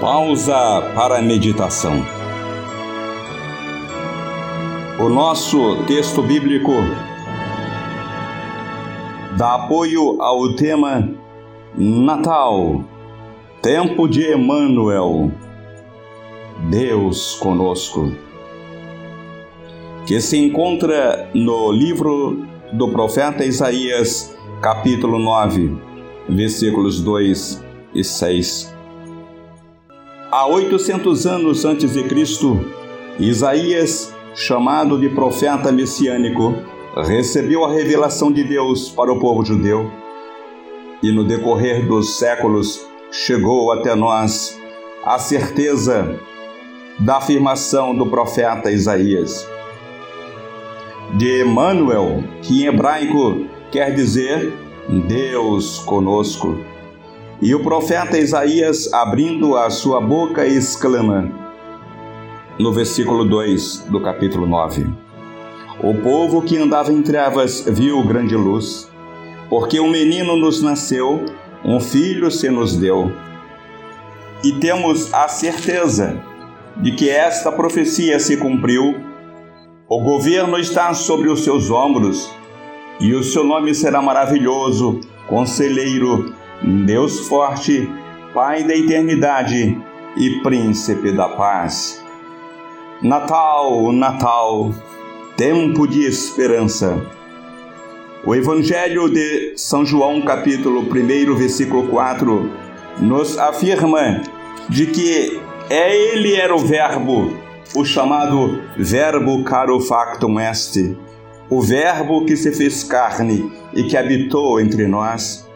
Pausa para a meditação. O nosso texto bíblico dá apoio ao tema Natal, tempo de Emmanuel, Deus conosco, que se encontra no livro do profeta Isaías, capítulo 9, versículos 2 e 6. Há 800 anos antes de Cristo, Isaías, chamado de profeta messiânico, recebeu a revelação de Deus para o povo judeu e no decorrer dos séculos chegou até nós a certeza da afirmação do profeta Isaías. De Emmanuel, que em hebraico quer dizer Deus conosco. E o profeta Isaías, abrindo a sua boca, exclama, no versículo 2 do capítulo 9: O povo que andava em trevas viu grande luz, porque um menino nos nasceu, um filho se nos deu. E temos a certeza de que esta profecia se cumpriu. O governo está sobre os seus ombros, e o seu nome será maravilhoso, conselheiro, Deus forte, Pai da eternidade e príncipe da paz. Natal, Natal, tempo de esperança. O Evangelho de São João, capítulo 1, versículo 4, nos afirma de que é ele era o Verbo, o chamado Verbo caro factum est, o Verbo que se fez carne e que habitou entre nós.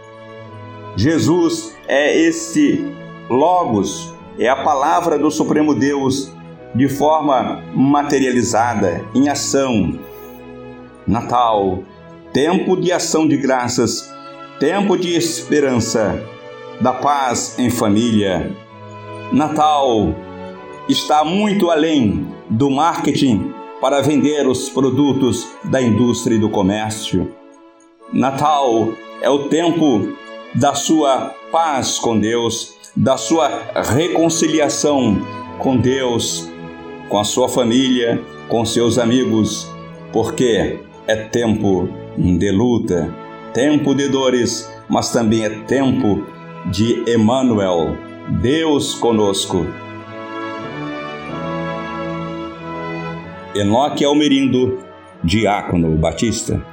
Jesus é esse Logos, é a palavra do Supremo Deus de forma materializada, em ação. Natal, tempo de ação de graças, tempo de esperança, da paz em família. Natal está muito além do marketing para vender os produtos da indústria e do comércio. Natal é o tempo da sua paz com Deus, da sua reconciliação com Deus, com a sua família, com seus amigos, porque é tempo de luta, tempo de dores, mas também é tempo de Emmanuel, Deus conosco. Enoque Almerindo, Diácono Batista.